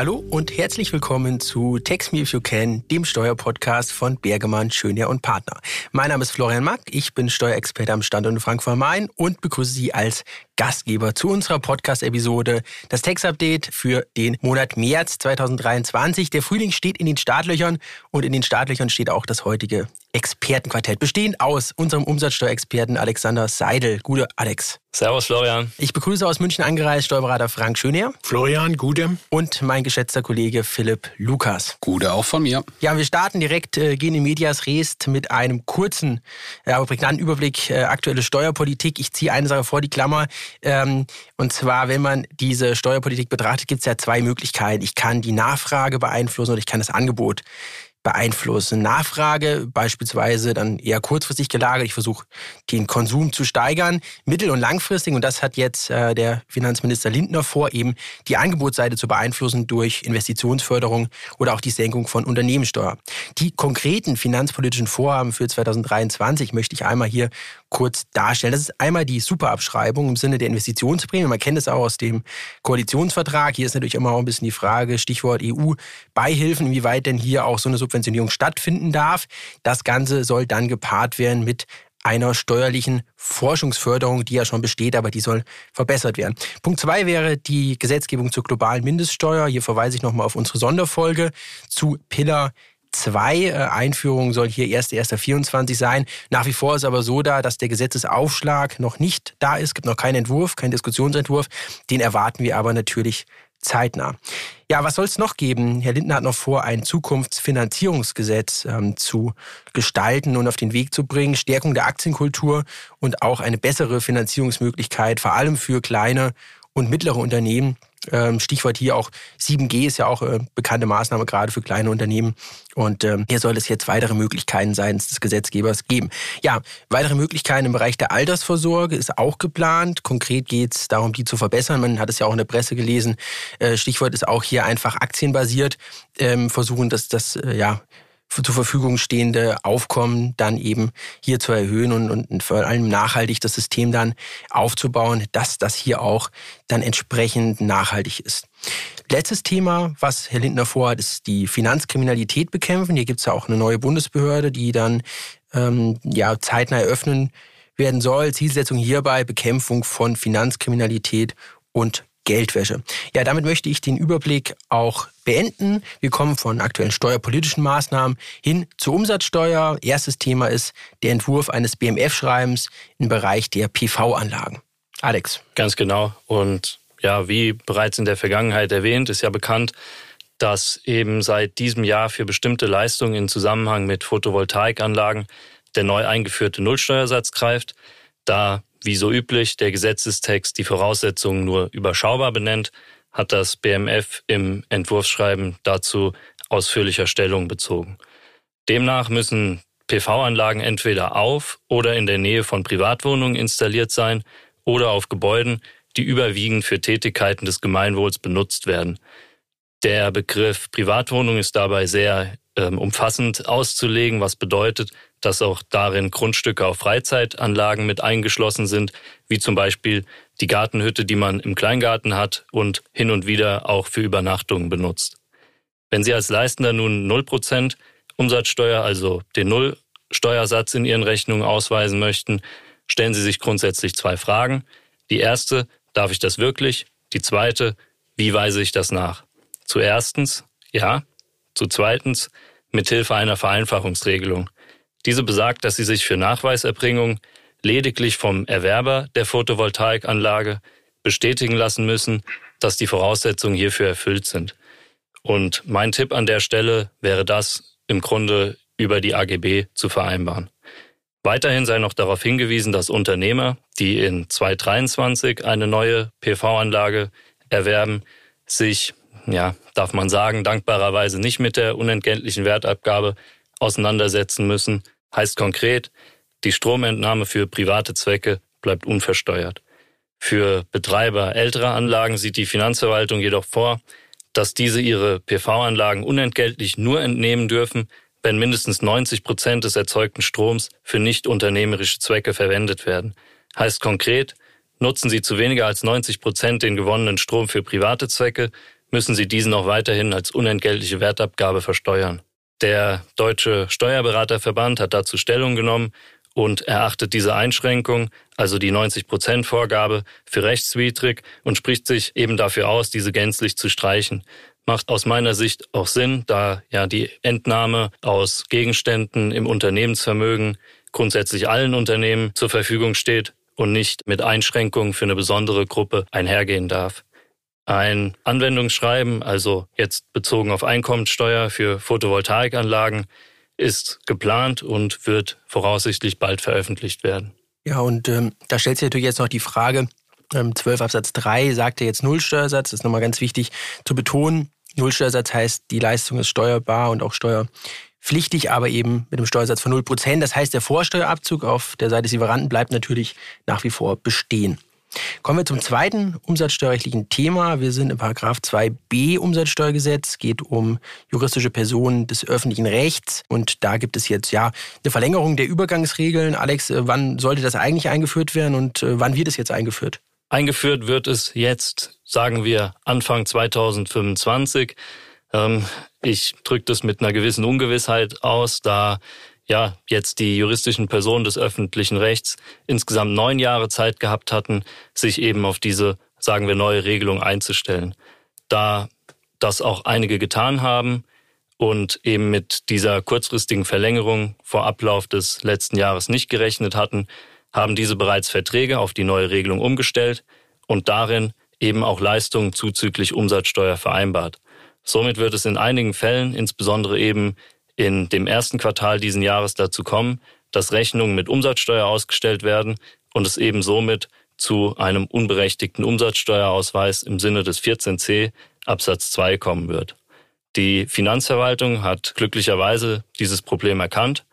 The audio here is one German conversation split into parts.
Hallo und herzlich willkommen zu Text Me If You Can, dem Steuerpodcast von Bergemann, Schönherr und Partner. Mein Name ist Florian Mack, ich bin Steuerexperte am Standort in Frankfurt am Main und begrüße Sie als Gastgeber zu unserer Podcast-Episode, das Text-Update für den Monat März 2023. Der Frühling steht in den Startlöchern und in den Startlöchern steht auch das heutige Expertenquartett, bestehend aus unserem Umsatzsteuerexperten Alexander Seidel. Gute Alex. Servus Florian. Ich begrüße aus München angereist Steuerberater Frank Schönherr. Florian, gute. Und mein geschätzter Kollege Philipp Lukas. Gute auch von mir. Ja, wir starten direkt, äh, gehen in Medias Res mit einem kurzen, äh, aber prägnanten Überblick äh, aktuelle Steuerpolitik. Ich ziehe eine Sache vor die Klammer. Ähm, und zwar, wenn man diese Steuerpolitik betrachtet, gibt es ja zwei Möglichkeiten. Ich kann die Nachfrage beeinflussen oder ich kann das Angebot beeinflussen. Nachfrage beispielsweise dann eher kurzfristig gelagert. Ich versuche den Konsum zu steigern, mittel- und langfristig. Und das hat jetzt äh, der Finanzminister Lindner vor, eben die Angebotsseite zu beeinflussen durch Investitionsförderung oder auch die Senkung von Unternehmenssteuer. Die konkreten finanzpolitischen Vorhaben für 2023 möchte ich einmal hier kurz darstellen. Das ist einmal die Superabschreibung im Sinne der Investitionsprämie. Man kennt es auch aus dem Koalitionsvertrag. Hier ist natürlich immer auch ein bisschen die Frage, Stichwort EU-Beihilfen, inwieweit denn hier auch so eine Subventionierung stattfinden darf. Das Ganze soll dann gepaart werden mit einer steuerlichen Forschungsförderung, die ja schon besteht, aber die soll verbessert werden. Punkt zwei wäre die Gesetzgebung zur globalen Mindeststeuer. Hier verweise ich nochmal auf unsere Sonderfolge zu Pillar 2 äh, Einführung soll hier erst 1.1.24 sein. Nach wie vor ist aber so da, dass der Gesetzesaufschlag noch nicht da ist. Es gibt noch keinen Entwurf, keinen Diskussionsentwurf. Den erwarten wir aber natürlich zeitnah. Ja, was soll es noch geben? Herr Lindner hat noch vor, ein Zukunftsfinanzierungsgesetz ähm, zu gestalten und auf den Weg zu bringen. Stärkung der Aktienkultur und auch eine bessere Finanzierungsmöglichkeit, vor allem für kleine und mittlere Unternehmen. Ähm, Stichwort hier auch 7G ist ja auch äh, bekannte Maßnahme gerade für kleine Unternehmen. Und ähm, hier soll es jetzt weitere Möglichkeiten seitens des Gesetzgebers geben. Ja, weitere Möglichkeiten im Bereich der Altersvorsorge ist auch geplant. Konkret geht es darum, die zu verbessern. Man hat es ja auch in der Presse gelesen. Äh, Stichwort ist auch hier einfach aktienbasiert. Ähm, versuchen, dass das äh, ja zur Verfügung stehende Aufkommen dann eben hier zu erhöhen und, und vor allem nachhaltig das System dann aufzubauen, dass das hier auch dann entsprechend nachhaltig ist. Letztes Thema, was Herr Lindner vorhat, ist die Finanzkriminalität bekämpfen. Hier gibt es ja auch eine neue Bundesbehörde, die dann ähm, ja zeitnah eröffnen werden soll. Zielsetzung hierbei Bekämpfung von Finanzkriminalität und Geldwäsche. Ja, damit möchte ich den Überblick auch beenden. Wir kommen von aktuellen steuerpolitischen Maßnahmen hin zur Umsatzsteuer. Erstes Thema ist der Entwurf eines BMF-Schreibens im Bereich der PV-Anlagen. Alex. Ganz genau. Und ja, wie bereits in der Vergangenheit erwähnt, ist ja bekannt, dass eben seit diesem Jahr für bestimmte Leistungen in Zusammenhang mit Photovoltaikanlagen der neu eingeführte Nullsteuersatz greift. Da wie so üblich der Gesetzestext die Voraussetzungen nur überschaubar benennt, hat das BMF im Entwurfsschreiben dazu ausführlicher Stellung bezogen. Demnach müssen PV-Anlagen entweder auf oder in der Nähe von Privatwohnungen installiert sein oder auf Gebäuden, die überwiegend für Tätigkeiten des Gemeinwohls benutzt werden. Der Begriff Privatwohnung ist dabei sehr ähm, umfassend auszulegen, was bedeutet, dass auch darin Grundstücke auf Freizeitanlagen mit eingeschlossen sind, wie zum Beispiel die Gartenhütte, die man im Kleingarten hat und hin und wieder auch für Übernachtungen benutzt. Wenn Sie als Leistender nun 0% Umsatzsteuer, also den Nullsteuersatz in Ihren Rechnungen ausweisen möchten, stellen Sie sich grundsätzlich zwei Fragen. Die erste, darf ich das wirklich? Die zweite, wie weise ich das nach? Zu erstens, ja. Zu zweitens, mithilfe einer Vereinfachungsregelung. Diese besagt, dass sie sich für Nachweiserbringung lediglich vom Erwerber der Photovoltaikanlage bestätigen lassen müssen, dass die Voraussetzungen hierfür erfüllt sind. Und mein Tipp an der Stelle wäre das im Grunde über die AGB zu vereinbaren. Weiterhin sei noch darauf hingewiesen, dass Unternehmer, die in 2023 eine neue PV-Anlage erwerben, sich, ja, darf man sagen, dankbarerweise nicht mit der unentgeltlichen Wertabgabe auseinandersetzen müssen. Heißt konkret, die Stromentnahme für private Zwecke bleibt unversteuert. Für Betreiber älterer Anlagen sieht die Finanzverwaltung jedoch vor, dass diese ihre PV-Anlagen unentgeltlich nur entnehmen dürfen, wenn mindestens 90 Prozent des erzeugten Stroms für nicht unternehmerische Zwecke verwendet werden. Heißt konkret, nutzen Sie zu weniger als 90 Prozent den gewonnenen Strom für private Zwecke, müssen sie diesen auch weiterhin als unentgeltliche Wertabgabe versteuern. Der Deutsche Steuerberaterverband hat dazu Stellung genommen und erachtet diese Einschränkung, also die 90-Prozent-Vorgabe, für rechtswidrig und spricht sich eben dafür aus, diese gänzlich zu streichen. Macht aus meiner Sicht auch Sinn, da ja die Entnahme aus Gegenständen im Unternehmensvermögen grundsätzlich allen Unternehmen zur Verfügung steht und nicht mit Einschränkungen für eine besondere Gruppe einhergehen darf. Ein Anwendungsschreiben, also jetzt bezogen auf Einkommensteuer für Photovoltaikanlagen, ist geplant und wird voraussichtlich bald veröffentlicht werden. Ja, und ähm, da stellt sich natürlich jetzt noch die Frage, ähm, 12 Absatz 3 sagt ja jetzt Nullsteuersatz, das ist nochmal ganz wichtig zu betonen. Nullsteuersatz heißt, die Leistung ist steuerbar und auch steuerpflichtig, aber eben mit einem Steuersatz von 0%. Das heißt, der Vorsteuerabzug auf der Seite des Lieferanten bleibt natürlich nach wie vor bestehen. Kommen wir zum zweiten umsatzsteuerrechtlichen Thema. Wir sind im Paragraph 2b Umsatzsteuergesetz, geht um juristische Personen des öffentlichen Rechts und da gibt es jetzt ja eine Verlängerung der Übergangsregeln. Alex, äh, wann sollte das eigentlich eingeführt werden und äh, wann wird es jetzt eingeführt? Eingeführt wird es jetzt, sagen wir, Anfang 2025. Ähm, ich drücke das mit einer gewissen Ungewissheit aus, da ja, jetzt die juristischen Personen des öffentlichen Rechts insgesamt neun Jahre Zeit gehabt hatten, sich eben auf diese, sagen wir, neue Regelung einzustellen. Da das auch einige getan haben und eben mit dieser kurzfristigen Verlängerung vor Ablauf des letzten Jahres nicht gerechnet hatten, haben diese bereits Verträge auf die neue Regelung umgestellt und darin eben auch Leistungen zuzüglich Umsatzsteuer vereinbart. Somit wird es in einigen Fällen, insbesondere eben in dem ersten Quartal diesen Jahres dazu kommen, dass Rechnungen mit Umsatzsteuer ausgestellt werden und es eben somit zu einem unberechtigten Umsatzsteuerausweis im Sinne des 14c Absatz 2 kommen wird. Die Finanzverwaltung hat glücklicherweise dieses Problem erkannt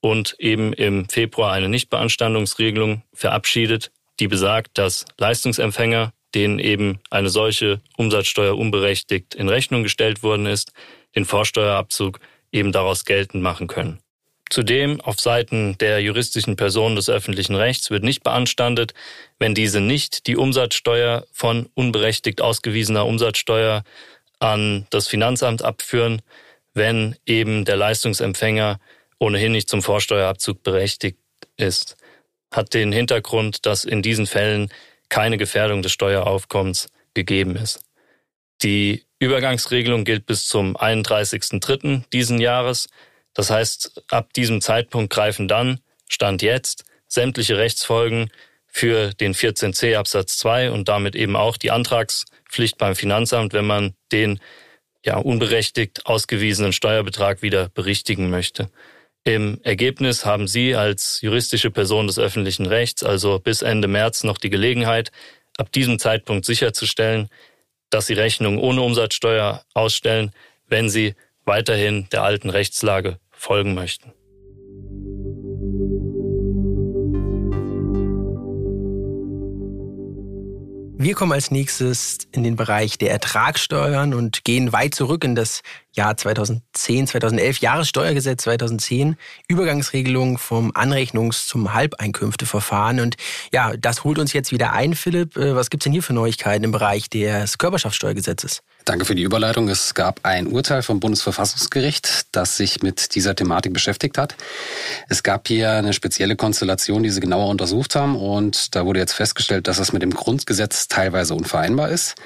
und eben im Februar eine Nichtbeanstandungsregelung verabschiedet, die besagt, dass Leistungsempfänger, denen eben eine solche Umsatzsteuer unberechtigt in Rechnung gestellt worden ist, den Vorsteuerabzug eben daraus geltend machen können. Zudem auf Seiten der juristischen Personen des öffentlichen Rechts wird nicht beanstandet, wenn diese nicht die Umsatzsteuer von unberechtigt ausgewiesener Umsatzsteuer an das Finanzamt abführen, wenn eben der Leistungsempfänger ohnehin nicht zum Vorsteuerabzug berechtigt ist. Hat den Hintergrund, dass in diesen Fällen keine Gefährdung des Steueraufkommens gegeben ist. Die Übergangsregelung gilt bis zum 31.03. diesen Jahres. Das heißt, ab diesem Zeitpunkt greifen dann, Stand jetzt, sämtliche Rechtsfolgen für den 14c Absatz 2 und damit eben auch die Antragspflicht beim Finanzamt, wenn man den ja unberechtigt ausgewiesenen Steuerbetrag wieder berichtigen möchte. Im Ergebnis haben Sie als juristische Person des öffentlichen Rechts also bis Ende März noch die Gelegenheit, ab diesem Zeitpunkt sicherzustellen, dass sie Rechnungen ohne Umsatzsteuer ausstellen, wenn sie weiterhin der alten Rechtslage folgen möchten. Wir kommen als nächstes in den Bereich der Ertragssteuern und gehen weit zurück in das Jahr 2010, 2011, Jahressteuergesetz 2010, Übergangsregelung vom Anrechnungs- zum Halbeinkünfteverfahren. Und ja, das holt uns jetzt wieder ein, Philipp. Äh, was gibt's denn hier für Neuigkeiten im Bereich des Körperschaftssteuergesetzes? Danke für die Überleitung. Es gab ein Urteil vom Bundesverfassungsgericht, das sich mit dieser Thematik beschäftigt hat. Es gab hier eine spezielle Konstellation, die sie genauer untersucht haben und da wurde jetzt festgestellt, dass es mit dem Grundgesetz teilweise unvereinbar ist.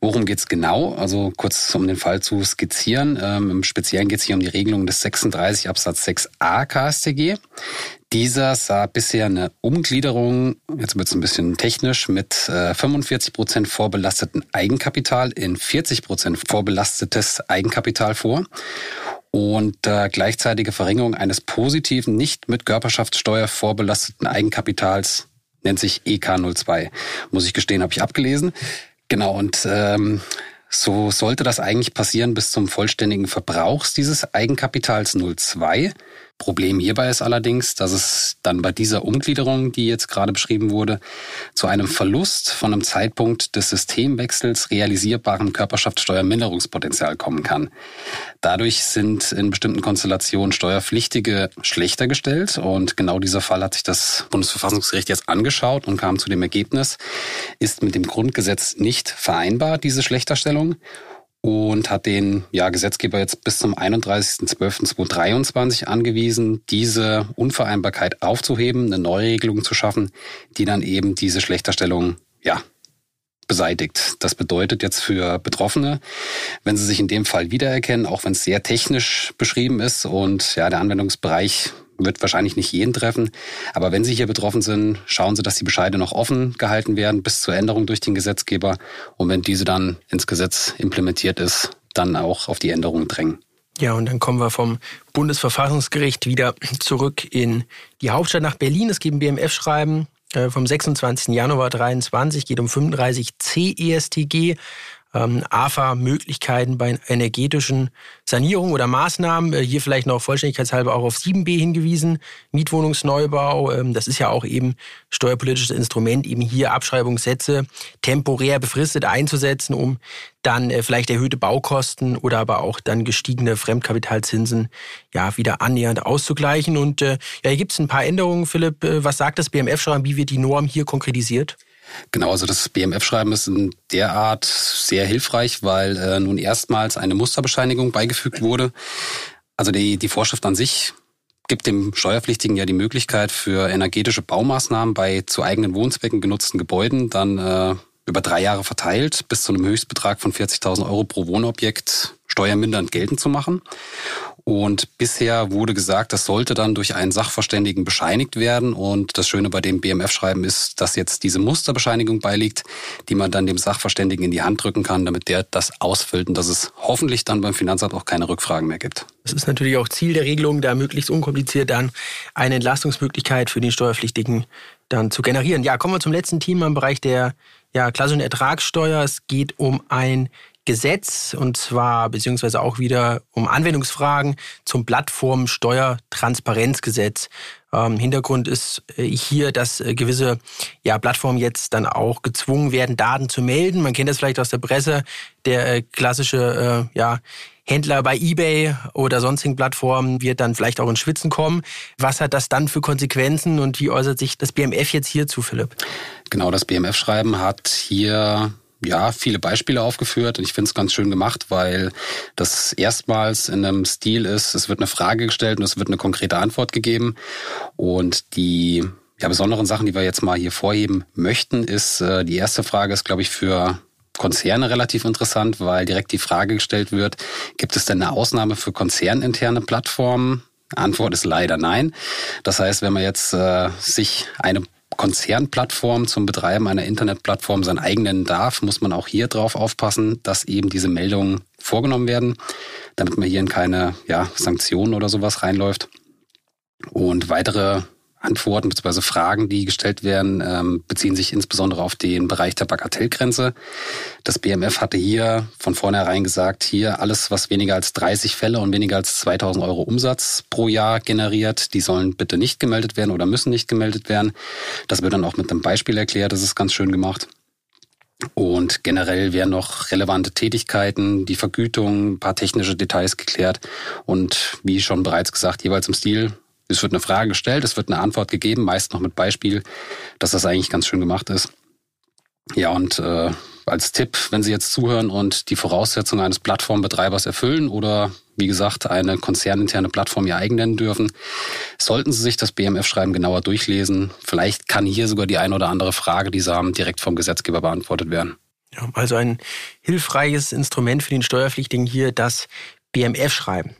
Worum geht's genau? Also kurz um den Fall zu skizzieren. Ähm, Im Speziellen geht es hier um die Regelung des 36 Absatz 6a KStG. Dieser sah bisher eine Umgliederung, jetzt wird es ein bisschen technisch, mit äh, 45 Prozent vorbelasteten Eigenkapital in 40 Prozent vorbelastetes Eigenkapital vor und äh, gleichzeitige Verringerung eines positiven, nicht mit Körperschaftssteuer vorbelasteten Eigenkapitals nennt sich EK02. Muss ich gestehen, habe ich abgelesen. Genau, und ähm, so sollte das eigentlich passieren bis zum vollständigen Verbrauchs dieses Eigenkapitals 02. Problem hierbei ist allerdings, dass es dann bei dieser Umgliederung, die jetzt gerade beschrieben wurde, zu einem Verlust von einem Zeitpunkt des Systemwechsels realisierbarem Körperschaftssteuerminderungspotenzial kommen kann. Dadurch sind in bestimmten Konstellationen Steuerpflichtige schlechter gestellt und genau dieser Fall hat sich das Bundesverfassungsgericht jetzt angeschaut und kam zu dem Ergebnis, ist mit dem Grundgesetz nicht vereinbar, diese Schlechterstellung und hat den ja, Gesetzgeber jetzt bis zum 31.12.2023 angewiesen, diese Unvereinbarkeit aufzuheben, eine Neuregelung zu schaffen, die dann eben diese Schlechterstellung ja, beseitigt. Das bedeutet jetzt für Betroffene, wenn sie sich in dem Fall wiedererkennen, auch wenn es sehr technisch beschrieben ist und ja, der Anwendungsbereich wird wahrscheinlich nicht jeden treffen. Aber wenn Sie hier betroffen sind, schauen Sie, dass die Bescheide noch offen gehalten werden bis zur Änderung durch den Gesetzgeber. Und wenn diese dann ins Gesetz implementiert ist, dann auch auf die Änderung drängen. Ja, und dann kommen wir vom Bundesverfassungsgericht wieder zurück in die Hauptstadt nach Berlin. Es gibt ein BMF-Schreiben vom 26. Januar 2023, geht um 35 äh, C ESTG ähm, AFA-Möglichkeiten bei energetischen Sanierungen oder Maßnahmen. Äh, hier vielleicht noch vollständigkeitshalber auch auf 7b hingewiesen, Mietwohnungsneubau. Ähm, das ist ja auch eben steuerpolitisches Instrument, eben hier Abschreibungssätze temporär befristet einzusetzen, um dann äh, vielleicht erhöhte Baukosten oder aber auch dann gestiegene Fremdkapitalzinsen ja wieder annähernd auszugleichen. Und äh, ja, hier gibt es ein paar Änderungen, Philipp. Äh, was sagt das BMF schon, wie wird die Norm hier konkretisiert? Genau, also das BMF-Schreiben ist in der Art sehr hilfreich, weil äh, nun erstmals eine Musterbescheinigung beigefügt wurde. Also die, die Vorschrift an sich gibt dem Steuerpflichtigen ja die Möglichkeit, für energetische Baumaßnahmen bei zu eigenen Wohnzwecken genutzten Gebäuden dann äh, über drei Jahre verteilt bis zu einem Höchstbetrag von 40.000 Euro pro Wohnobjekt steuermindernd geltend zu machen. Und bisher wurde gesagt, das sollte dann durch einen Sachverständigen bescheinigt werden. Und das Schöne bei dem BMF-Schreiben ist, dass jetzt diese Musterbescheinigung beiliegt, die man dann dem Sachverständigen in die Hand drücken kann, damit der das ausfüllt und dass es hoffentlich dann beim Finanzamt auch keine Rückfragen mehr gibt. Es ist natürlich auch Ziel der Regelung, da möglichst unkompliziert dann eine Entlastungsmöglichkeit für den Steuerpflichtigen dann zu generieren. Ja, kommen wir zum letzten Thema im Bereich der ja, klassischen Ertragssteuer. Es geht um ein Gesetz und zwar beziehungsweise auch wieder um Anwendungsfragen zum Plattformsteuertransparenzgesetz. Ähm, Hintergrund ist äh, hier, dass äh, gewisse ja, Plattformen jetzt dann auch gezwungen werden, Daten zu melden. Man kennt das vielleicht aus der Presse, der äh, klassische äh, ja, Händler bei eBay oder sonstigen Plattformen wird dann vielleicht auch ins Schwitzen kommen. Was hat das dann für Konsequenzen und wie äußert sich das BMF jetzt hierzu, Philipp? Genau, das BMF-Schreiben hat hier ja, viele Beispiele aufgeführt und ich finde es ganz schön gemacht, weil das erstmals in einem Stil ist, es wird eine Frage gestellt und es wird eine konkrete Antwort gegeben. Und die ja, besonderen Sachen, die wir jetzt mal hier vorheben möchten, ist, äh, die erste Frage ist, glaube ich, für Konzerne relativ interessant, weil direkt die Frage gestellt wird, gibt es denn eine Ausnahme für konzerninterne Plattformen? Antwort ist leider nein. Das heißt, wenn man jetzt äh, sich eine Konzernplattform zum Betreiben einer Internetplattform sein eigenen darf, muss man auch hier drauf aufpassen, dass eben diese Meldungen vorgenommen werden, damit man hier in keine ja, Sanktionen oder sowas reinläuft. Und weitere Antworten bzw. Fragen, die gestellt werden, ähm, beziehen sich insbesondere auf den Bereich der Bagatellgrenze. Das BMF hatte hier von vornherein gesagt, hier alles, was weniger als 30 Fälle und weniger als 2000 Euro Umsatz pro Jahr generiert, die sollen bitte nicht gemeldet werden oder müssen nicht gemeldet werden. Das wird dann auch mit einem Beispiel erklärt, das ist ganz schön gemacht. Und generell werden noch relevante Tätigkeiten, die Vergütung, ein paar technische Details geklärt und wie schon bereits gesagt, jeweils im Stil es wird eine Frage gestellt, es wird eine Antwort gegeben, meist noch mit Beispiel, dass das eigentlich ganz schön gemacht ist. Ja, und äh, als Tipp, wenn Sie jetzt zuhören und die Voraussetzungen eines Plattformbetreibers erfüllen oder wie gesagt eine konzerninterne Plattform Ihr eigen nennen dürfen, sollten Sie sich das BMF-Schreiben genauer durchlesen. Vielleicht kann hier sogar die eine oder andere Frage, die Sie haben, direkt vom Gesetzgeber beantwortet werden. Also ein hilfreiches Instrument für den Steuerpflichtigen hier, das BMF-Schreiben.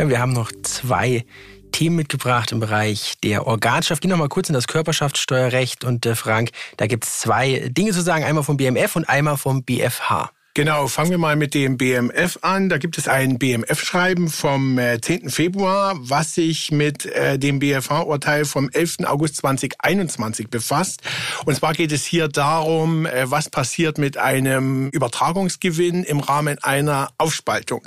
Ja, wir haben noch zwei Themen mitgebracht im Bereich der Organschaft. Gehen noch mal kurz in das Körperschaftssteuerrecht und äh, Frank, da gibt es zwei Dinge zu sagen, einmal vom BMF und einmal vom BFH. Genau, fangen wir mal mit dem BMF an. Da gibt es ein BMF-Schreiben vom äh, 10. Februar, was sich mit äh, dem BFH-Urteil vom 11. August 2021 befasst. Und zwar geht es hier darum, äh, was passiert mit einem Übertragungsgewinn im Rahmen einer Aufspaltung.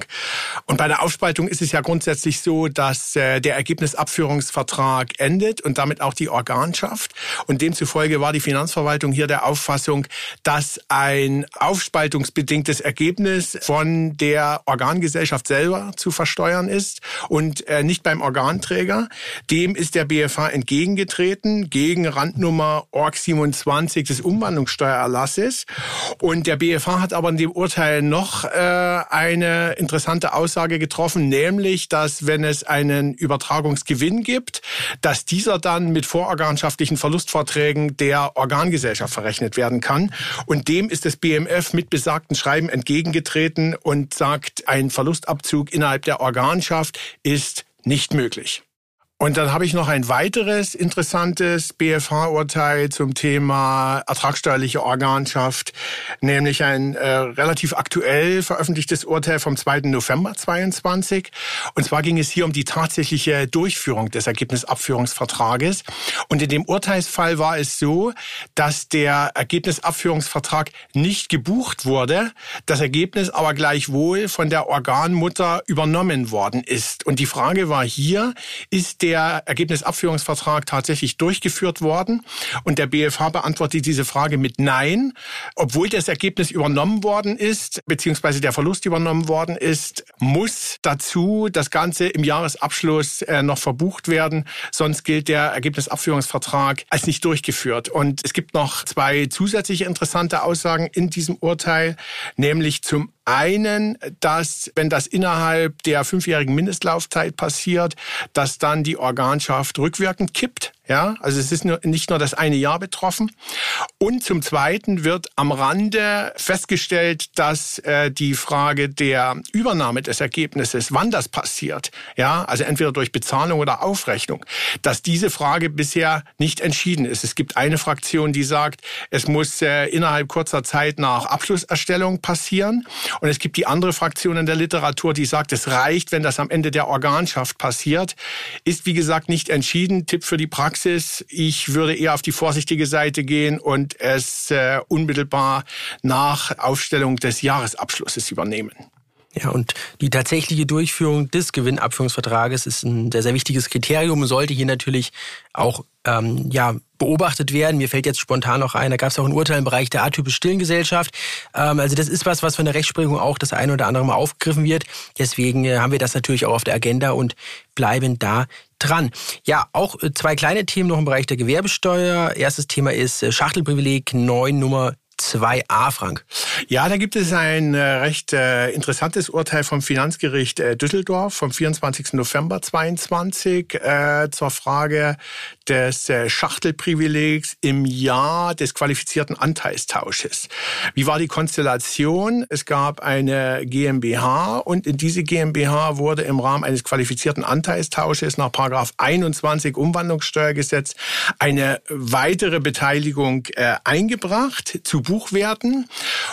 Und bei der Aufspaltung ist es ja grundsätzlich so, dass der Ergebnisabführungsvertrag endet und damit auch die Organschaft. Und demzufolge war die Finanzverwaltung hier der Auffassung, dass ein Aufspaltungsbedingungsbedingtes bedingtes Ergebnis von der Organgesellschaft selber zu versteuern ist und äh, nicht beim Organträger. Dem ist der BFH entgegengetreten gegen Randnummer ORG 27 des Umwandlungssteuererlasses. Und der BFH hat aber in dem Urteil noch äh, eine interessante Aussage getroffen, nämlich, dass wenn es einen Übertragungsgewinn gibt, dass dieser dann mit vororganschaftlichen Verlustvorträgen der Organgesellschaft verrechnet werden kann. Und dem ist das BMF mit besagten Schreiben entgegengetreten und sagt, ein Verlustabzug innerhalb der Organschaft ist nicht möglich. Und dann habe ich noch ein weiteres interessantes BFH-Urteil zum Thema ertragsteuerliche Organschaft, nämlich ein äh, relativ aktuell veröffentlichtes Urteil vom 2. November 22. Und zwar ging es hier um die tatsächliche Durchführung des Ergebnisabführungsvertrages. Und in dem Urteilsfall war es so, dass der Ergebnisabführungsvertrag nicht gebucht wurde, das Ergebnis aber gleichwohl von der Organmutter übernommen worden ist. Und die Frage war hier, ist der der Ergebnisabführungsvertrag tatsächlich durchgeführt worden? Und der BFH beantwortet diese Frage mit Nein, obwohl das Ergebnis übernommen worden ist, beziehungsweise der Verlust übernommen worden ist, muss dazu das Ganze im Jahresabschluss äh, noch verbucht werden, sonst gilt der Ergebnisabführungsvertrag als nicht durchgeführt. Und es gibt noch zwei zusätzliche interessante Aussagen in diesem Urteil, nämlich zum einen, dass, wenn das innerhalb der fünfjährigen Mindestlaufzeit passiert, dass dann die Organschaft rückwirkend kippt. Ja, also es ist nicht nur das eine Jahr betroffen. Und zum Zweiten wird am Rande festgestellt, dass äh, die Frage der Übernahme des Ergebnisses, wann das passiert, ja, also entweder durch Bezahlung oder Aufrechnung, dass diese Frage bisher nicht entschieden ist. Es gibt eine Fraktion, die sagt, es muss äh, innerhalb kurzer Zeit nach Abschlusserstellung passieren. Und es gibt die andere Fraktion in der Literatur, die sagt, es reicht, wenn das am Ende der Organschaft passiert. Ist, wie gesagt, nicht entschieden. Tipp für die Praxis. Ich würde eher auf die vorsichtige Seite gehen und es äh, unmittelbar nach Aufstellung des Jahresabschlusses übernehmen. Ja, und die tatsächliche Durchführung des Gewinnabführungsvertrages ist ein sehr, sehr wichtiges Kriterium, sollte hier natürlich auch ähm, ja, beobachtet werden. Mir fällt jetzt spontan noch ein, da gab es auch ein Urteil im Bereich der atypisch stillen Gesellschaft. Ähm, also das ist was, was von der Rechtsprechung auch das eine oder andere Mal aufgegriffen wird. Deswegen äh, haben wir das natürlich auch auf der Agenda und bleiben da dran. Ja, auch äh, zwei kleine Themen noch im Bereich der Gewerbesteuer. Erstes Thema ist äh, Schachtelprivileg 9 Nummer 2a, Frank. Ja, da gibt es ein äh, recht äh, interessantes Urteil vom Finanzgericht äh, Düsseldorf vom 24. November 22 äh, zur Frage des Schachtelprivilegs im Jahr des qualifizierten Anteilstausches. Wie war die Konstellation? Es gab eine GmbH und in diese GmbH wurde im Rahmen eines qualifizierten Anteilstausches nach Paragraph 21 Umwandlungssteuergesetz eine weitere Beteiligung eingebracht zu Buchwerten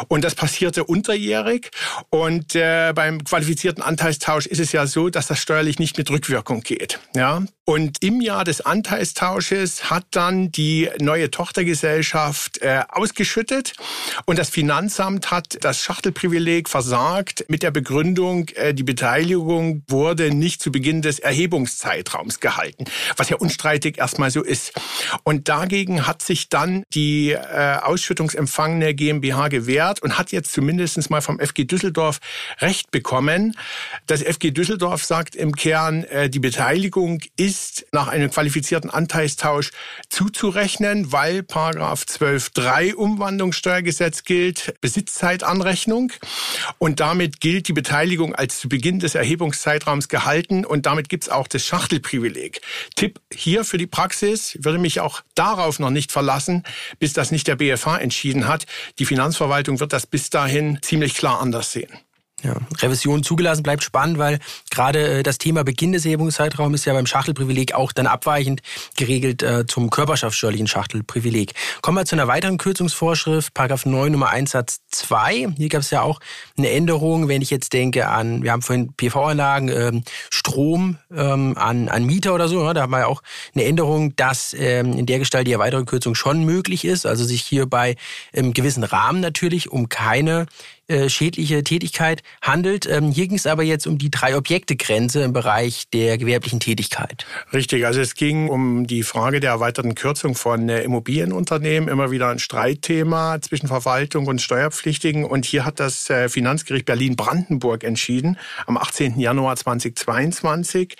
und das passierte unterjährig und äh, beim qualifizierten Anteilstausch ist es ja so, dass das steuerlich nicht mit Rückwirkung geht. Ja, und im Jahr des Anteilstausches hat dann die neue Tochtergesellschaft äh, ausgeschüttet und das Finanzamt hat das Schachtelprivileg versagt mit der Begründung, äh, die Beteiligung wurde nicht zu Beginn des Erhebungszeitraums gehalten, was ja unstreitig erstmal so ist. Und dagegen hat sich dann die äh, ausschüttungsempfangene GmbH gewehrt und hat jetzt zumindest mal vom FG Düsseldorf Recht bekommen. Das FG Düsseldorf sagt im Kern, äh, die Beteiligung ist nach einem qualifizierten Anteilstausch zuzurechnen, weil Paragraph 12.3 Umwandlungssteuergesetz gilt, Besitzzeitanrechnung. Und damit gilt die Beteiligung als zu Beginn des Erhebungszeitraums gehalten und damit gibt es auch das Schachtelprivileg. Tipp hier für die Praxis, würde mich auch darauf noch nicht verlassen, bis das nicht der BFH entschieden hat. Die Finanzverwaltung wird das bis dahin ziemlich klar anders sehen. Ja, Revision zugelassen bleibt spannend, weil gerade äh, das Thema Beginn des Erhebungszeitraums ist ja beim Schachtelprivileg auch dann abweichend geregelt äh, zum körperschaftssteuerlichen Schachtelprivileg. Kommen wir zu einer weiteren Kürzungsvorschrift, Paragraph 9 Nummer 1 Satz 2. Hier gab es ja auch eine Änderung, wenn ich jetzt denke an, wir haben vorhin PV-Anlagen, ähm, Strom ähm, an, an Mieter oder so, ne? da haben wir ja auch eine Änderung, dass ähm, in der Gestalt die weitere Kürzung schon möglich ist, also sich hier bei ähm, gewissen Rahmen natürlich um keine äh, schädliche Tätigkeit handelt. Ähm, hier ging es aber jetzt um die drei Objekte-Grenze im Bereich der gewerblichen Tätigkeit. Richtig, also es ging um die Frage der erweiterten Kürzung von äh, Immobilienunternehmen, immer wieder ein Streitthema zwischen Verwaltung und Steuerpflichtigen. Und hier hat das äh, Finanzgericht Berlin-Brandenburg entschieden, am 18. Januar 2022,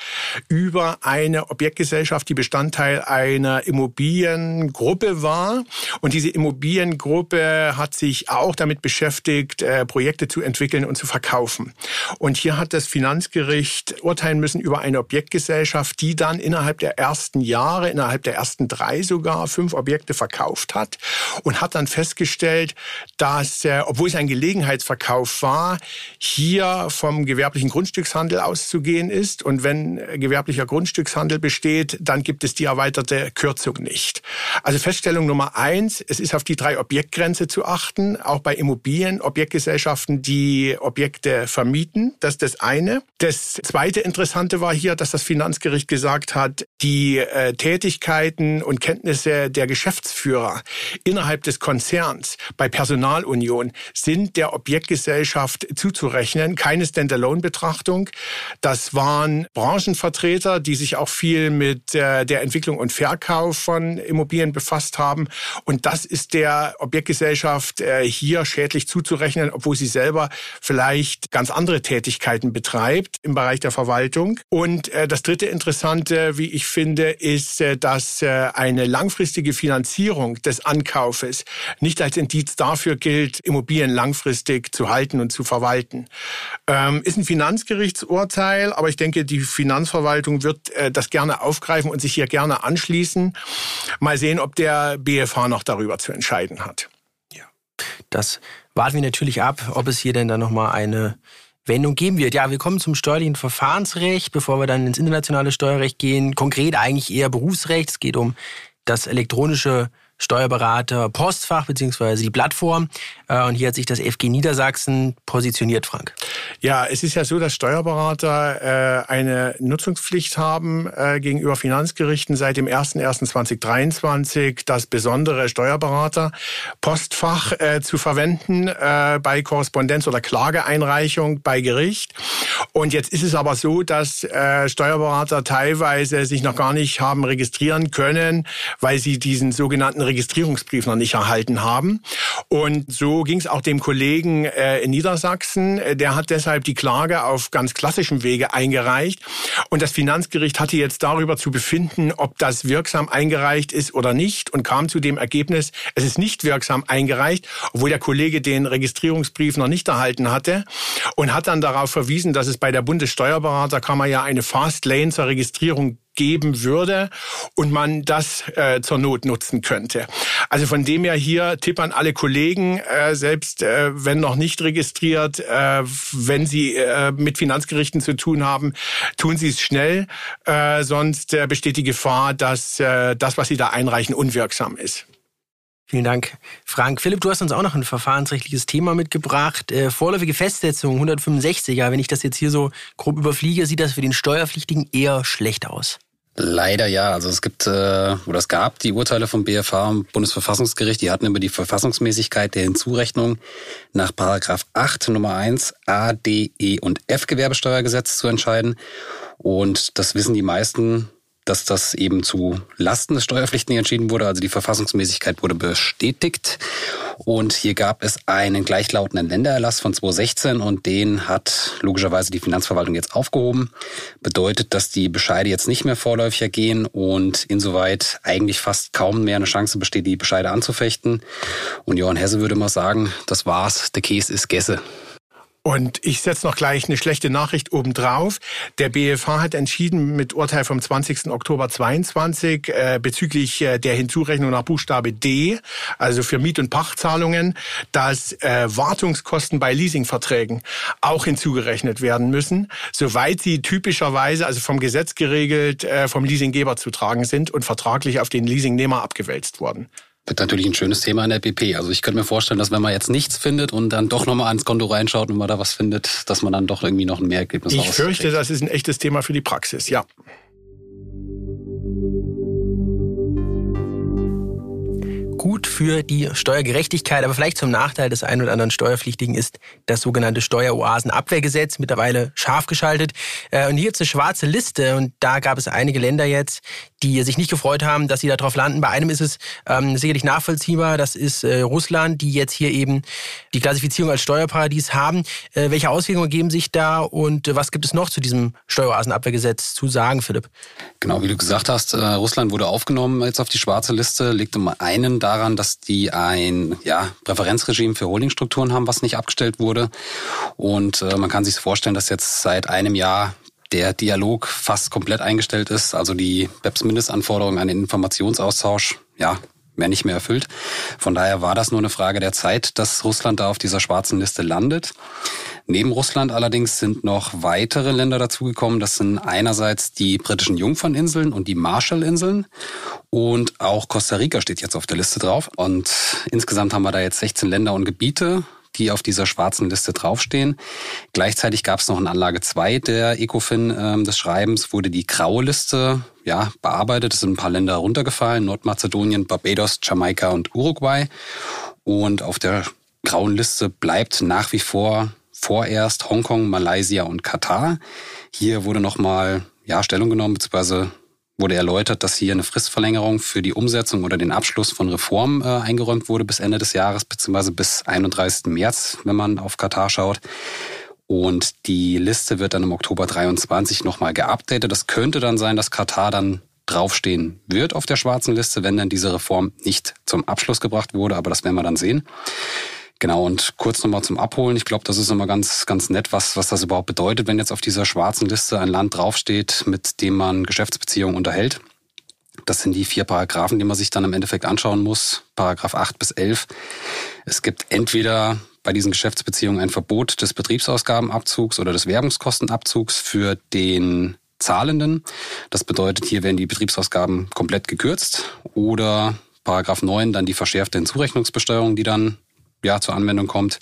über eine Objektgesellschaft, die Bestandteil einer Immobiliengruppe war. Und diese Immobiliengruppe hat sich auch damit beschäftigt, äh, Projekte zu entwickeln und zu verkaufen. Und hier hat das Finanzgericht urteilen müssen über eine Objektgesellschaft, die dann innerhalb der ersten Jahre, innerhalb der ersten drei sogar, fünf Objekte verkauft hat und hat dann festgestellt, dass, äh, obwohl es ein Gelegenheitsverkauf war, hier vom gewerblichen Grundstückshandel auszugehen ist. Und wenn gewerblicher Grundstückshandel besteht, dann gibt es die erweiterte Kürzung nicht. Also Feststellung Nummer eins, es ist auf die drei Objektgrenze zu achten, auch bei Immobilien, Objektgesellschaften, die Objekte vermieten. Das ist das eine. Das zweite Interessante war hier, dass das Finanzgericht gesagt hat, die äh, Tätigkeiten und Kenntnisse der Geschäftsführer innerhalb des Konzerns bei Personalunion sind der Objektgesellschaft zuzurechnen. Keine Standalone-Betrachtung. Das waren Branchenvertreter, die sich auch viel mit äh, der Entwicklung und Verkauf von Immobilien befasst haben. Und das ist der Objektgesellschaft äh, hier schädlich zuzurechnen, obwohl sie selber vielleicht ganz andere Tätigkeiten betreibt im Bereich der Verwaltung. Und äh, das dritte Interessante, wie ich finde, ist, äh, dass äh, eine langfristige Finanzierung des Ankaufes nicht als Indiz dafür gilt, Immobilien langfristig zu halten und zu verwalten. Ähm, ist ein Finanzgerichtsurteil, aber ich denke, die Finanzverwaltung wird das gerne aufgreifen und sich hier gerne anschließen. Mal sehen, ob der BFH noch darüber zu entscheiden hat. Ja, das warten wir natürlich ab, ob es hier denn dann nochmal eine Wendung geben wird. Ja, wir kommen zum steuerlichen Verfahrensrecht, bevor wir dann ins internationale Steuerrecht gehen. Konkret eigentlich eher Berufsrecht. Es geht um das elektronische Steuerberater Postfach beziehungsweise die Plattform. Äh, und hier hat sich das FG Niedersachsen positioniert, Frank. Ja, es ist ja so, dass Steuerberater äh, eine Nutzungspflicht haben äh, gegenüber Finanzgerichten seit dem 01.01.2023, das besondere Steuerberater Postfach zu verwenden bei Korrespondenz- oder Klageeinreichung bei Gericht. Und jetzt ist es aber so, dass Steuerberater teilweise sich noch gar nicht haben registrieren können, weil sie diesen sogenannten Registrierungsbrief noch nicht erhalten haben. Und so ging es auch dem Kollegen äh, in Niedersachsen. Der hat deshalb die Klage auf ganz klassischem Wege eingereicht. Und das Finanzgericht hatte jetzt darüber zu befinden, ob das wirksam eingereicht ist oder nicht und kam zu dem Ergebnis, es ist nicht wirksam eingereicht, obwohl der Kollege den Registrierungsbrief noch nicht erhalten hatte und hat dann darauf verwiesen, dass es bei der Bundessteuerberaterkammer ja eine Fast Lane zur Registrierung geben würde und man das äh, zur Not nutzen könnte. Also von dem her hier Tipp an alle Kollegen, äh, selbst äh, wenn noch nicht registriert, äh, wenn Sie äh, mit Finanzgerichten zu tun haben, tun Sie es schnell, äh, sonst äh, besteht die Gefahr, dass äh, das, was Sie da einreichen, unwirksam ist. Vielen Dank, Frank. Philipp, du hast uns auch noch ein verfahrensrechtliches Thema mitgebracht. Äh, vorläufige Festsetzung 165er. Wenn ich das jetzt hier so grob überfliege, sieht das für den Steuerpflichtigen eher schlecht aus. Leider ja. Also es gibt äh, oder es gab die Urteile vom BFH und Bundesverfassungsgericht, die hatten über die Verfassungsmäßigkeit der Hinzurechnung nach Paragraph 8 Nummer 1 A, D, E und F Gewerbesteuergesetz zu entscheiden. Und das wissen die meisten dass das eben zu Lasten des Steuerpflichtigen entschieden wurde. Also die Verfassungsmäßigkeit wurde bestätigt. Und hier gab es einen gleichlautenden Ländererlass von 2016 und den hat logischerweise die Finanzverwaltung jetzt aufgehoben. Bedeutet, dass die Bescheide jetzt nicht mehr vorläufiger gehen und insoweit eigentlich fast kaum mehr eine Chance besteht, die Bescheide anzufechten. Und Johann Hesse würde mal sagen, das war's, der Käse ist Gässe. Und ich setze noch gleich eine schlechte Nachricht obendrauf. Der BFH hat entschieden mit Urteil vom 20. Oktober 22 äh, bezüglich äh, der Hinzurechnung nach Buchstabe D, also für Miet- und Pachtzahlungen, dass äh, Wartungskosten bei Leasingverträgen auch hinzugerechnet werden müssen, soweit sie typischerweise, also vom Gesetz geregelt, äh, vom Leasinggeber zu tragen sind und vertraglich auf den Leasingnehmer abgewälzt wurden wird natürlich ein schönes Thema in der PP. Also ich könnte mir vorstellen, dass wenn man jetzt nichts findet und dann doch nochmal ans Konto reinschaut und man da was findet, dass man dann doch irgendwie noch ein Mehrergebnis Ich fürchte, das ist ein echtes Thema für die Praxis, ja. Gut für die Steuergerechtigkeit, aber vielleicht zum Nachteil des einen oder anderen Steuerpflichtigen ist das sogenannte Steueroasenabwehrgesetz mittlerweile scharf geschaltet. Äh, und hier gibt eine schwarze Liste und da gab es einige Länder jetzt, die sich nicht gefreut haben, dass sie darauf landen. Bei einem ist es ähm, sicherlich nachvollziehbar, das ist äh, Russland, die jetzt hier eben die Klassifizierung als Steuerparadies haben. Äh, welche Auswirkungen geben sich da und äh, was gibt es noch zu diesem Steueroasenabwehrgesetz zu sagen, Philipp? Genau, wie du gesagt hast, äh, Russland wurde aufgenommen jetzt auf die schwarze Liste, liegt um einen daran, dass die ein ja, Präferenzregime für Holdingstrukturen haben, was nicht abgestellt wurde. Und äh, man kann sich vorstellen, dass jetzt seit einem Jahr der Dialog fast komplett eingestellt ist. Also die BEPS-Mindestanforderungen an den Informationsaustausch, ja, werden nicht mehr erfüllt. Von daher war das nur eine Frage der Zeit, dass Russland da auf dieser schwarzen Liste landet. Neben Russland allerdings sind noch weitere Länder dazugekommen. Das sind einerseits die britischen Jungferninseln und die Marshallinseln. Und auch Costa Rica steht jetzt auf der Liste drauf. Und insgesamt haben wir da jetzt 16 Länder und Gebiete die auf dieser schwarzen Liste draufstehen. Gleichzeitig gab es noch in Anlage 2 der ECOFIN äh, des Schreibens, wurde die graue Liste ja, bearbeitet. Es sind ein paar Länder runtergefallen, Nordmazedonien, Barbados, Jamaika und Uruguay. Und auf der grauen Liste bleibt nach wie vor vorerst Hongkong, Malaysia und Katar. Hier wurde nochmal ja, Stellung genommen, beziehungsweise wurde erläutert, dass hier eine Fristverlängerung für die Umsetzung oder den Abschluss von Reformen äh, eingeräumt wurde bis Ende des Jahres, beziehungsweise bis 31. März, wenn man auf Katar schaut. Und die Liste wird dann im Oktober 23 nochmal geupdatet. Das könnte dann sein, dass Katar dann draufstehen wird auf der schwarzen Liste, wenn dann diese Reform nicht zum Abschluss gebracht wurde. Aber das werden wir dann sehen. Genau, und kurz nochmal zum Abholen. Ich glaube, das ist immer ganz, ganz nett, was, was das überhaupt bedeutet, wenn jetzt auf dieser schwarzen Liste ein Land draufsteht, mit dem man Geschäftsbeziehungen unterhält. Das sind die vier Paragraphen, die man sich dann im Endeffekt anschauen muss. Paragraph 8 bis 11. Es gibt entweder bei diesen Geschäftsbeziehungen ein Verbot des Betriebsausgabenabzugs oder des Werbungskostenabzugs für den Zahlenden. Das bedeutet, hier werden die Betriebsausgaben komplett gekürzt oder Paragraph 9 dann die verschärfte Hinzurechnungsbesteuerung, die dann ja, zur Anwendung kommt.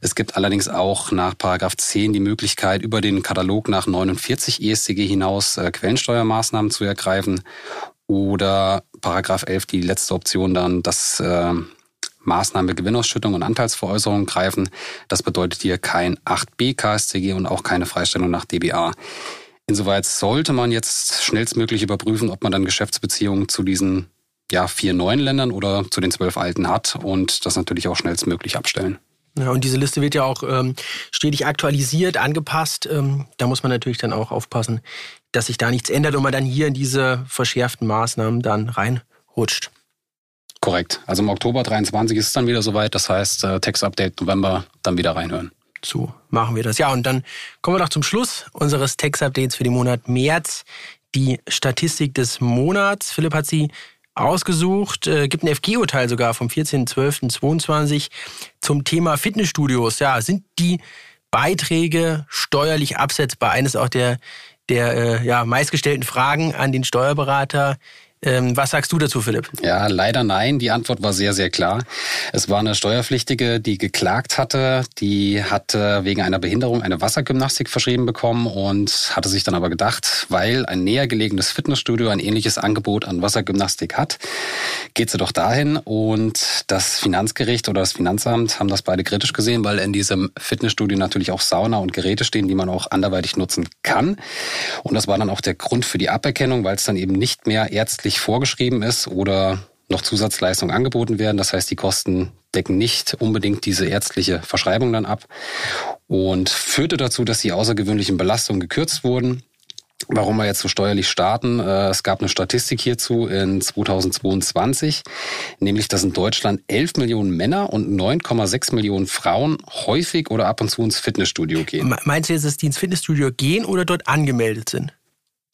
Es gibt allerdings auch nach Paragraph 10 die Möglichkeit, über den Katalog nach 49 ESCG hinaus äh, Quellensteuermaßnahmen zu ergreifen oder Paragraph 11 die letzte Option dann, dass äh, Maßnahmen Gewinnausschüttung und Anteilsveräußerung greifen. Das bedeutet hier kein 8b KSCG und auch keine Freistellung nach DBA. Insoweit sollte man jetzt schnellstmöglich überprüfen, ob man dann Geschäftsbeziehungen zu diesen ja, vier neuen Ländern oder zu den zwölf alten hat und das natürlich auch schnellstmöglich abstellen. Ja, und diese Liste wird ja auch ähm, stetig aktualisiert, angepasst. Ähm, da muss man natürlich dann auch aufpassen, dass sich da nichts ändert und man dann hier in diese verschärften Maßnahmen dann reinrutscht. Korrekt. Also im Oktober 23 ist es dann wieder soweit. Das heißt, äh, Text-Update November dann wieder reinhören. So machen wir das. Ja, und dann kommen wir noch zum Schluss unseres Text-Updates für den Monat März. Die Statistik des Monats. Philipp hat sie ausgesucht. Äh, gibt ein FG-Urteil sogar vom 14.12.22 zum Thema Fitnessstudios. Ja, sind die Beiträge steuerlich absetzbar? Eines auch der, der äh, ja, meistgestellten Fragen an den Steuerberater. Ähm, was sagst du dazu, Philipp? Ja, leider nein. Die Antwort war sehr, sehr klar. Es war eine Steuerpflichtige, die geklagt hatte. Die hatte wegen einer Behinderung eine Wassergymnastik verschrieben bekommen und hatte sich dann aber gedacht, weil ein näher gelegenes Fitnessstudio ein ähnliches Angebot an Wassergymnastik hat, geht sie doch dahin. Und das Finanzgericht oder das Finanzamt haben das beide kritisch gesehen, weil in diesem Fitnessstudio natürlich auch Sauna und Geräte stehen, die man auch anderweitig nutzen kann. Und das war dann auch der Grund für die Aberkennung, weil es dann eben nicht mehr ärztlich gesetzlich vorgeschrieben ist oder noch Zusatzleistungen angeboten werden. Das heißt, die Kosten decken nicht unbedingt diese ärztliche Verschreibung dann ab und führte dazu, dass die außergewöhnlichen Belastungen gekürzt wurden. Warum wir jetzt so steuerlich starten? Äh, es gab eine Statistik hierzu in 2022, nämlich dass in Deutschland 11 Millionen Männer und 9,6 Millionen Frauen häufig oder ab und zu ins Fitnessstudio gehen. Meinst du jetzt, dass die ins Fitnessstudio gehen oder dort angemeldet sind?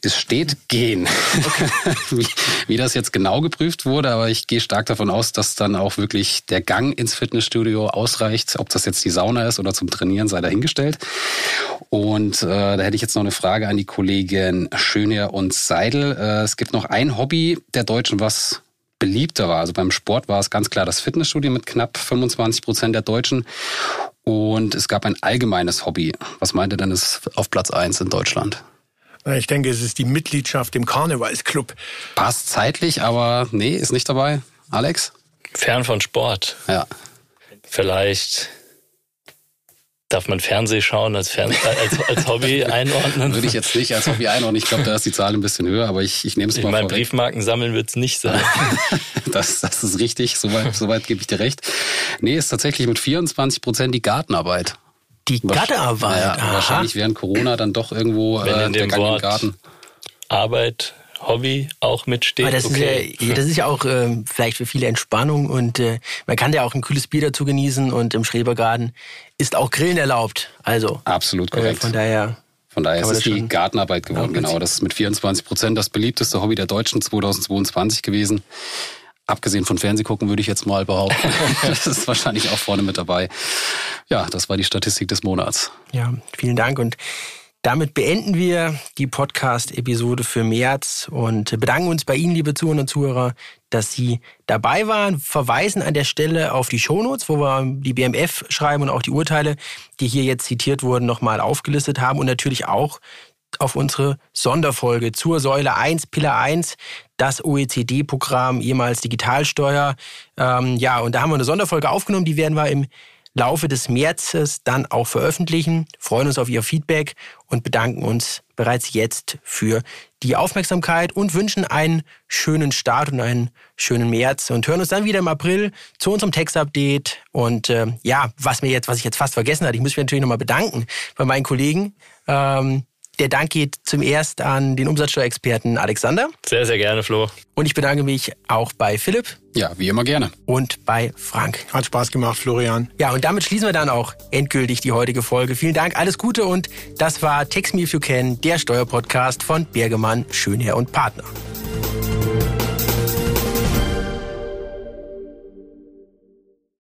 Es steht gehen. Okay. wie, wie, das jetzt genau geprüft wurde, aber ich gehe stark davon aus, dass dann auch wirklich der Gang ins Fitnessstudio ausreicht. Ob das jetzt die Sauna ist oder zum Trainieren, sei dahingestellt. Und äh, da hätte ich jetzt noch eine Frage an die Kollegin Schöner und Seidel. Äh, es gibt noch ein Hobby der Deutschen, was beliebter war. Also beim Sport war es ganz klar das Fitnessstudio mit knapp 25 Prozent der Deutschen. Und es gab ein allgemeines Hobby. Was meinte denn ist auf Platz eins in Deutschland? Ich denke, es ist die Mitgliedschaft im Karnevalsclub. Passt zeitlich, aber nee, ist nicht dabei. Alex? Fern von Sport. Ja. Vielleicht Darf man Fernseh schauen als, Fern als, als Hobby einordnen? Würde ich jetzt nicht als Hobby einordnen. Ich glaube, da ist die Zahl ein bisschen höher, aber ich, ich nehme es ich mal mein, Briefmarken sammeln wird es nicht sein. das, das ist richtig, soweit, soweit gebe ich dir recht. Nee, ist tatsächlich mit 24 Prozent die Gartenarbeit. Die Gartenarbeit? Ja, wahrscheinlich während Corona dann doch irgendwo Wenn äh, in der dem Gang im Wort Garten. Arbeit Hobby auch mitsteht. Aber das, okay. ist ja, das ist ja auch äh, vielleicht für viele Entspannung und äh, man kann ja auch ein kühles Bier dazu genießen und im Schrebergarten ist auch Grillen erlaubt. Also Absolut äh, korrekt. von daher. Von daher ist es die Gartenarbeit geworden, genau. Das ist mit 24 Prozent das beliebteste Hobby der Deutschen 2022 gewesen. Abgesehen von Fernsehgucken würde ich jetzt mal behaupten. das ist wahrscheinlich auch vorne mit dabei. Ja, das war die Statistik des Monats. Ja, vielen Dank und damit beenden wir die Podcast-Episode für März und bedanken uns bei Ihnen, liebe Zuhörer und Zuhörer, dass Sie dabei waren. Verweisen an der Stelle auf die Shownotes, wo wir die BMF schreiben und auch die Urteile, die hier jetzt zitiert wurden, nochmal aufgelistet haben und natürlich auch auf unsere Sonderfolge zur Säule 1, Pillar 1, das OECD-Programm, ehemals Digitalsteuer. Ähm, ja, und da haben wir eine Sonderfolge aufgenommen, die werden wir im Laufe des Märzes dann auch veröffentlichen. Freuen uns auf Ihr Feedback und bedanken uns bereits jetzt für die Aufmerksamkeit und wünschen einen schönen Start und einen schönen März und hören uns dann wieder im April zu unserem Textupdate. Und äh, ja, was mir jetzt, was ich jetzt fast vergessen hatte, ich muss mich natürlich nochmal bedanken bei meinen Kollegen. Ähm, der Dank geht zum erst an den Umsatzsteuerexperten Alexander. Sehr, sehr gerne, Flo. Und ich bedanke mich auch bei Philipp Ja, wie immer gerne. und bei Frank. Hat Spaß gemacht, Florian. Ja, und damit schließen wir dann auch endgültig die heutige Folge. Vielen Dank, alles Gute und das war Text Me If You Can, der Steuerpodcast von Bergemann, Schönherr und Partner.